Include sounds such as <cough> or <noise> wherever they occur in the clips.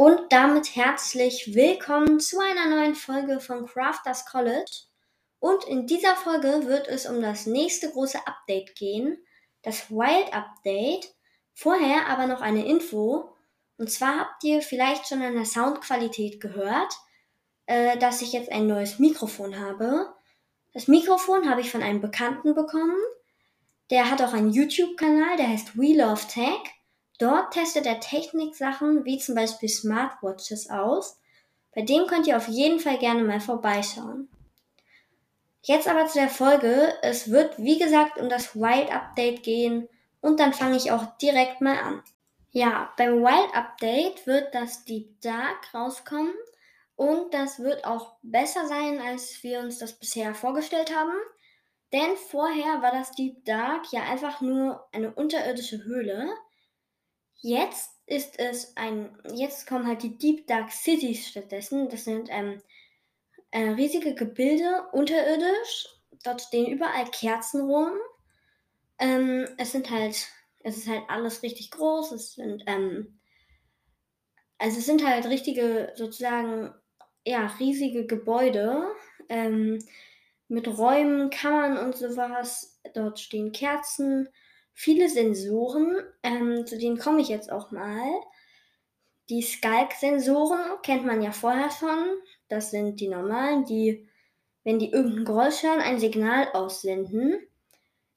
Und damit herzlich willkommen zu einer neuen Folge von Crafters College. Und in dieser Folge wird es um das nächste große Update gehen, das Wild Update. Vorher aber noch eine Info. Und zwar habt ihr vielleicht schon an der Soundqualität gehört, äh, dass ich jetzt ein neues Mikrofon habe. Das Mikrofon habe ich von einem Bekannten bekommen. Der hat auch einen YouTube-Kanal, der heißt We Love Tech. Dort testet er Techniksachen wie zum Beispiel Smartwatches aus. Bei dem könnt ihr auf jeden Fall gerne mal vorbeischauen. Jetzt aber zu der Folge. Es wird wie gesagt um das Wild Update gehen und dann fange ich auch direkt mal an. Ja, beim Wild Update wird das Deep Dark rauskommen und das wird auch besser sein, als wir uns das bisher vorgestellt haben. Denn vorher war das Deep Dark ja einfach nur eine unterirdische Höhle. Jetzt ist es ein, jetzt kommen halt die Deep Dark Cities stattdessen. Das sind ähm, äh, riesige Gebilde unterirdisch. Dort stehen überall Kerzen rum. Ähm, es sind halt, es ist halt alles richtig groß. Es sind, ähm, also es sind halt richtige, sozusagen, ja, riesige Gebäude ähm, mit Räumen, Kammern und sowas. Dort stehen Kerzen viele Sensoren, ähm, zu denen komme ich jetzt auch mal. Die Skalk-Sensoren kennt man ja vorher schon. Das sind die normalen, die, wenn die irgendein Geräusch hören, ein Signal aussenden.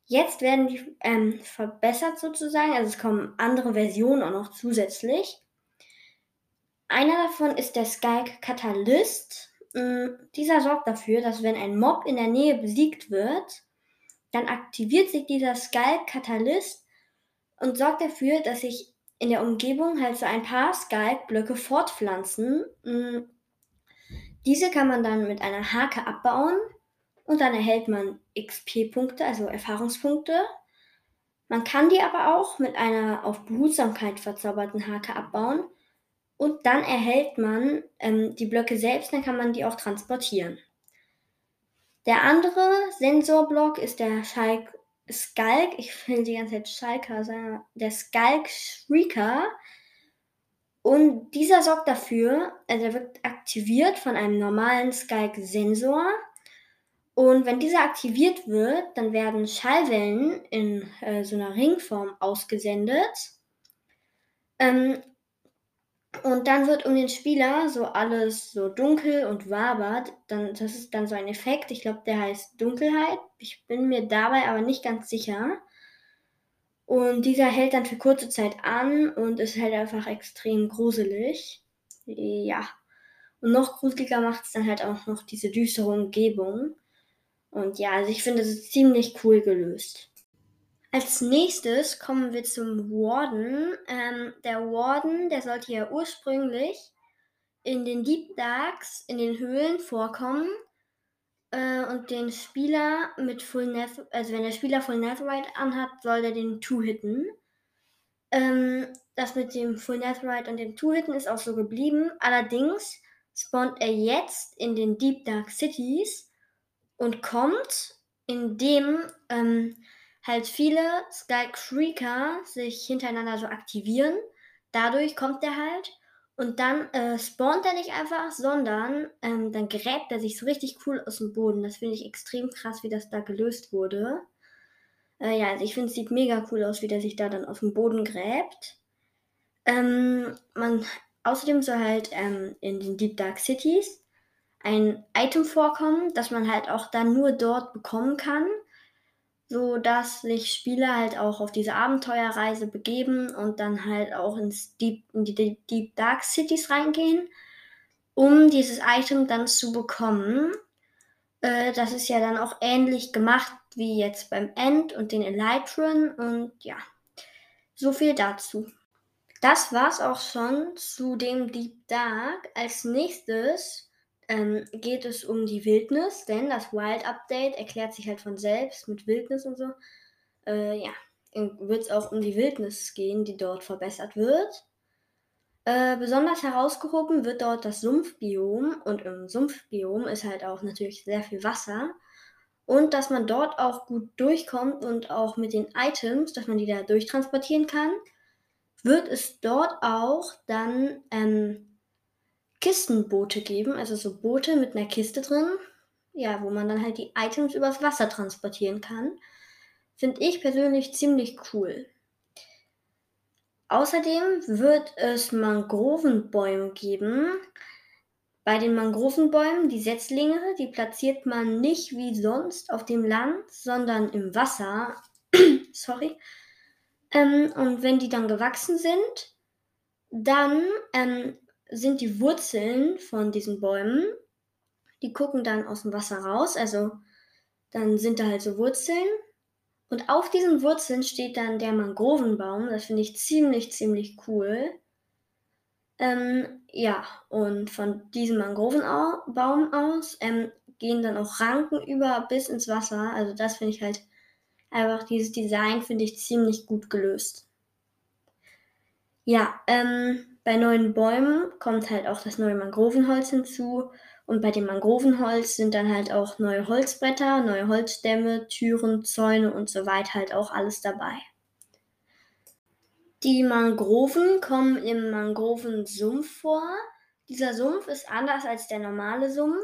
Jetzt werden die ähm, verbessert sozusagen, also es kommen andere Versionen auch noch zusätzlich. Einer davon ist der Skalk Katalyst. Ähm, dieser sorgt dafür, dass wenn ein Mob in der Nähe besiegt wird, dann aktiviert sich dieser Skalk-Katalyst und sorgt dafür, dass sich in der Umgebung halt so ein paar Skalk-Blöcke fortpflanzen. Mm, diese kann man dann mit einer Hake abbauen und dann erhält man XP-Punkte, also Erfahrungspunkte. Man kann die aber auch mit einer auf Behutsamkeit verzauberten Hake abbauen und dann erhält man ähm, die Blöcke selbst, dann kann man die auch transportieren. Der andere Sensorblock ist der Schalk Skalk, ich will die ganze Zeit Schalker sagen, der Skalk Shrieker. Und dieser sorgt dafür, also er wird aktiviert von einem normalen Skalk-Sensor. Und wenn dieser aktiviert wird, dann werden Schallwellen in äh, so einer Ringform ausgesendet. Ähm, und dann wird um den Spieler so alles so dunkel und wabert. Dann, das ist dann so ein Effekt. Ich glaube, der heißt Dunkelheit. Ich bin mir dabei aber nicht ganz sicher. Und dieser hält dann für kurze Zeit an und ist halt einfach extrem gruselig. Ja. Und noch gruseliger macht es dann halt auch noch diese düstere Umgebung. Und ja, also ich finde, es ist ziemlich cool gelöst. Als nächstes kommen wir zum Warden. Ähm, der Warden, der sollte ja ursprünglich in den Deep Darks, in den Höhlen vorkommen äh, und den Spieler mit Full Nether, also wenn der Spieler Full Netherite anhat, soll der den Two-Hitten. Ähm, das mit dem Full Netherite und dem Two-Hitten ist auch so geblieben. Allerdings spawnt er jetzt in den Deep Dark Cities und kommt, indem ähm, halt viele Sky Creeker sich hintereinander so aktivieren. Dadurch kommt er halt und dann äh, spawnt er nicht einfach, sondern ähm, dann gräbt er sich so richtig cool aus dem Boden. Das finde ich extrem krass, wie das da gelöst wurde. Äh, ja, also ich finde es sieht mega cool aus, wie der sich da dann aus dem Boden gräbt. Ähm, man, außerdem soll halt ähm, in den Deep Dark Cities ein Item vorkommen, das man halt auch dann nur dort bekommen kann so dass sich Spieler halt auch auf diese Abenteuerreise begeben und dann halt auch ins Deep, in die Deep Dark Cities reingehen, um dieses Item dann zu bekommen. Äh, das ist ja dann auch ähnlich gemacht wie jetzt beim End und den Elytron und ja, so viel dazu. Das war's auch schon zu dem Deep Dark. Als nächstes ähm, geht es um die Wildnis, denn das Wild Update erklärt sich halt von selbst mit Wildnis und so. Äh, ja, wird es auch um die Wildnis gehen, die dort verbessert wird. Äh, besonders herausgehoben wird dort das Sumpfbiom und im Sumpfbiom ist halt auch natürlich sehr viel Wasser und dass man dort auch gut durchkommt und auch mit den Items, dass man die da durchtransportieren kann, wird es dort auch dann ähm, Kistenboote geben, also so Boote mit einer Kiste drin, ja, wo man dann halt die Items übers Wasser transportieren kann. Finde ich persönlich ziemlich cool. Außerdem wird es Mangrovenbäume geben. Bei den Mangrovenbäumen, die Setzlinge, die platziert man nicht wie sonst auf dem Land, sondern im Wasser. <clears throat> Sorry. Ähm, und wenn die dann gewachsen sind, dann ähm, sind die Wurzeln von diesen Bäumen, die gucken dann aus dem Wasser raus. Also dann sind da halt so Wurzeln und auf diesen Wurzeln steht dann der Mangrovenbaum. Das finde ich ziemlich, ziemlich cool. Ähm, ja, und von diesem Mangrovenbaum aus ähm, gehen dann auch Ranken über bis ins Wasser. Also das finde ich halt einfach, dieses Design finde ich ziemlich gut gelöst. Ja, ähm, bei neuen Bäumen kommt halt auch das neue Mangrovenholz hinzu. Und bei dem Mangrovenholz sind dann halt auch neue Holzbretter, neue Holzstämme, Türen, Zäune und so weiter halt auch alles dabei. Die Mangroven kommen im Mangrovensumpf vor. Dieser Sumpf ist anders als der normale Sumpf.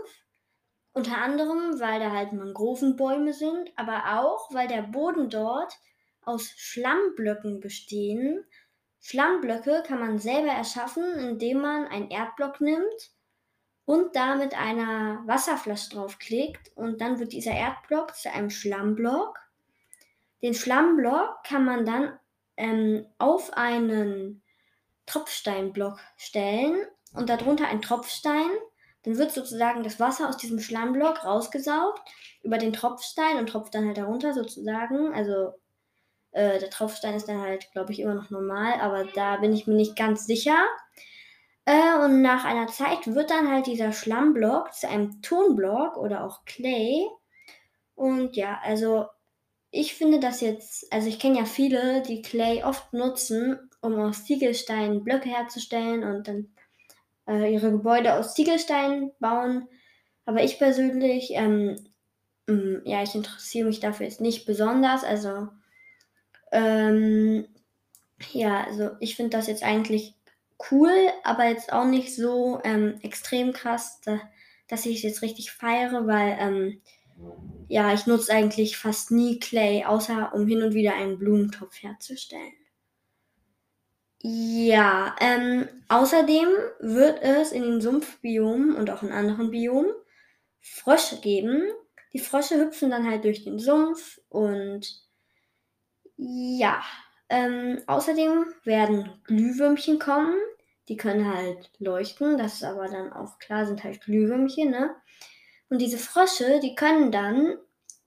Unter anderem, weil da halt Mangrovenbäume sind, aber auch, weil der Boden dort aus Schlammblöcken bestehen. Schlammblöcke kann man selber erschaffen, indem man einen Erdblock nimmt und da mit einer Wasserflasche draufklickt und dann wird dieser Erdblock zu einem Schlammblock. Den Schlammblock kann man dann ähm, auf einen Tropfsteinblock stellen und darunter ein Tropfstein. Dann wird sozusagen das Wasser aus diesem Schlammblock rausgesaugt über den Tropfstein und tropft dann halt darunter sozusagen. Also äh, der Tropfstein ist dann halt, glaube ich, immer noch normal, aber da bin ich mir nicht ganz sicher. Äh, und nach einer Zeit wird dann halt dieser Schlammblock zu einem Tonblock oder auch Clay. Und ja, also ich finde das jetzt, also ich kenne ja viele, die Clay oft nutzen, um aus Ziegelsteinen Blöcke herzustellen und dann äh, ihre Gebäude aus Ziegelsteinen bauen. Aber ich persönlich, ähm, mm, ja, ich interessiere mich dafür jetzt nicht besonders. Also, ähm, ja, also ich finde das jetzt eigentlich cool, aber jetzt auch nicht so ähm, extrem krass, da, dass ich es jetzt richtig feiere, weil ähm, ja, ich nutze eigentlich fast nie Clay, außer um hin und wieder einen Blumentopf herzustellen. Ja, ähm, außerdem wird es in den Sumpfbiomen und auch in anderen Biomen Frösche geben. Die Frösche hüpfen dann halt durch den Sumpf und ja, ähm, außerdem werden Glühwürmchen kommen. Die können halt leuchten. Das ist aber dann auch klar, sind halt Glühwürmchen, ne? Und diese Frösche, die können dann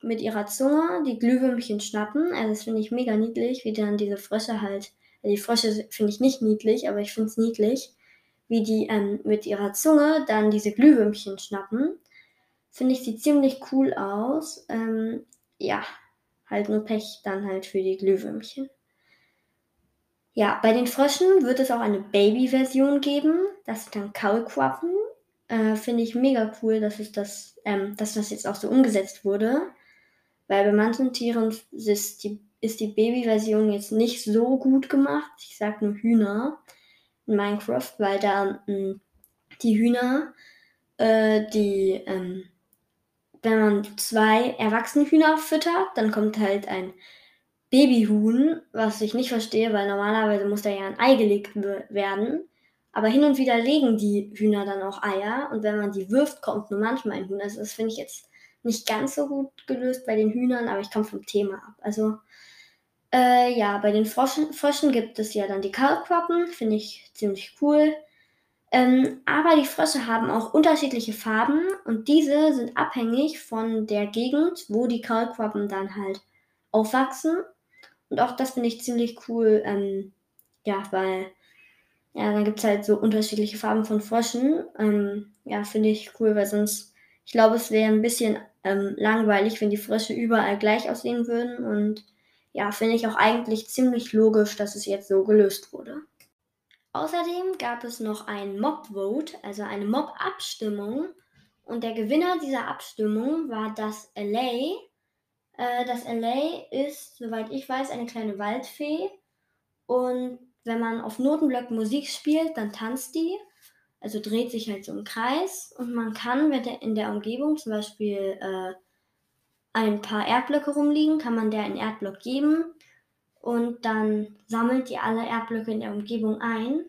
mit ihrer Zunge die Glühwürmchen schnappen. Also das finde ich mega niedlich, wie dann diese Frösche halt. Also die Frösche finde ich nicht niedlich, aber ich finde es niedlich, wie die ähm, mit ihrer Zunge dann diese Glühwürmchen schnappen. Finde ich, sieht ziemlich cool aus. Ähm, ja, halt nur Pech dann halt für die Glühwürmchen. Ja, bei den Fröschen wird es auch eine Baby-Version geben. Das sind dann Kaulquappen. Äh, Finde ich mega cool, dass, es das, ähm, dass das jetzt auch so umgesetzt wurde. Weil bei manchen Tieren ist die, ist die Baby-Version jetzt nicht so gut gemacht. Ich sag nur Hühner in Minecraft, weil da mh, hm, die Hühner, äh, die, ähm, wenn man zwei erwachsene Hühner füttert, dann kommt halt ein Babyhuhn, was ich nicht verstehe, weil normalerweise muss da ja ein Ei gelegt werden. Aber hin und wieder legen die Hühner dann auch Eier und wenn man die wirft, kommt nur manchmal ein Huhn. Also das finde ich jetzt nicht ganz so gut gelöst bei den Hühnern, aber ich komme vom Thema ab. Also äh, ja, bei den Froschen, Fröschen gibt es ja dann die Kaulquappen, finde ich ziemlich cool. Ähm, aber die Frösche haben auch unterschiedliche Farben und diese sind abhängig von der Gegend, wo die Kaulquappen dann halt aufwachsen. Und auch das finde ich ziemlich cool. Ähm, ja, weil ja, dann gibt es halt so unterschiedliche Farben von Fröschen. Ähm, ja, finde ich cool, weil sonst, ich glaube, es wäre ein bisschen ähm, langweilig, wenn die Frösche überall gleich aussehen würden. Und ja, finde ich auch eigentlich ziemlich logisch, dass es jetzt so gelöst wurde. Außerdem gab es noch ein Mob-Vote, also eine Mob-Abstimmung. Und der Gewinner dieser Abstimmung war das LA, äh, das LA ist, soweit ich weiß, eine kleine Waldfee. Und wenn man auf Notenblöcken Musik spielt, dann tanzt die. also dreht sich halt so im Kreis und man kann, wenn der in der Umgebung zum Beispiel äh, ein paar Erdblöcke rumliegen, kann man der einen Erdblock geben und dann sammelt ihr alle Erdblöcke in der Umgebung ein.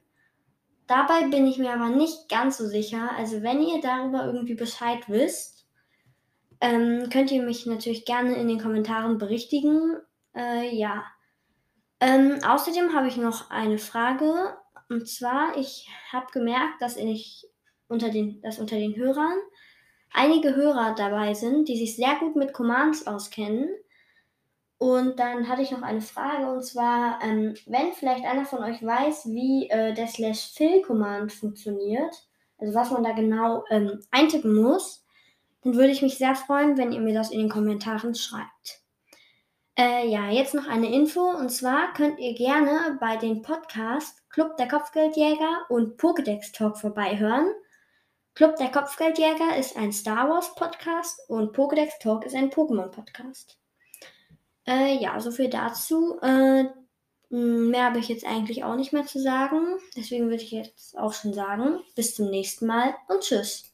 Dabei bin ich mir aber nicht ganz so sicher. Also wenn ihr darüber irgendwie Bescheid wisst, ähm, könnt ihr mich natürlich gerne in den Kommentaren berichtigen. Äh, ja. Ähm, außerdem habe ich noch eine Frage. Und zwar, ich habe gemerkt, dass ich unter den, dass unter den Hörern einige Hörer dabei sind, die sich sehr gut mit Commands auskennen. Und dann hatte ich noch eine Frage und zwar, ähm, wenn vielleicht einer von euch weiß, wie äh, der Slash Fill Command funktioniert, also was man da genau ähm, eintippen muss, dann würde ich mich sehr freuen, wenn ihr mir das in den Kommentaren schreibt. Äh, ja, jetzt noch eine Info und zwar könnt ihr gerne bei den Podcasts Club der Kopfgeldjäger und Pokédex Talk vorbeihören. Club der Kopfgeldjäger ist ein Star Wars Podcast und Pokédex Talk ist ein Pokémon Podcast. Äh, ja, so viel dazu. Äh, mehr habe ich jetzt eigentlich auch nicht mehr zu sagen. Deswegen würde ich jetzt auch schon sagen, bis zum nächsten Mal und tschüss.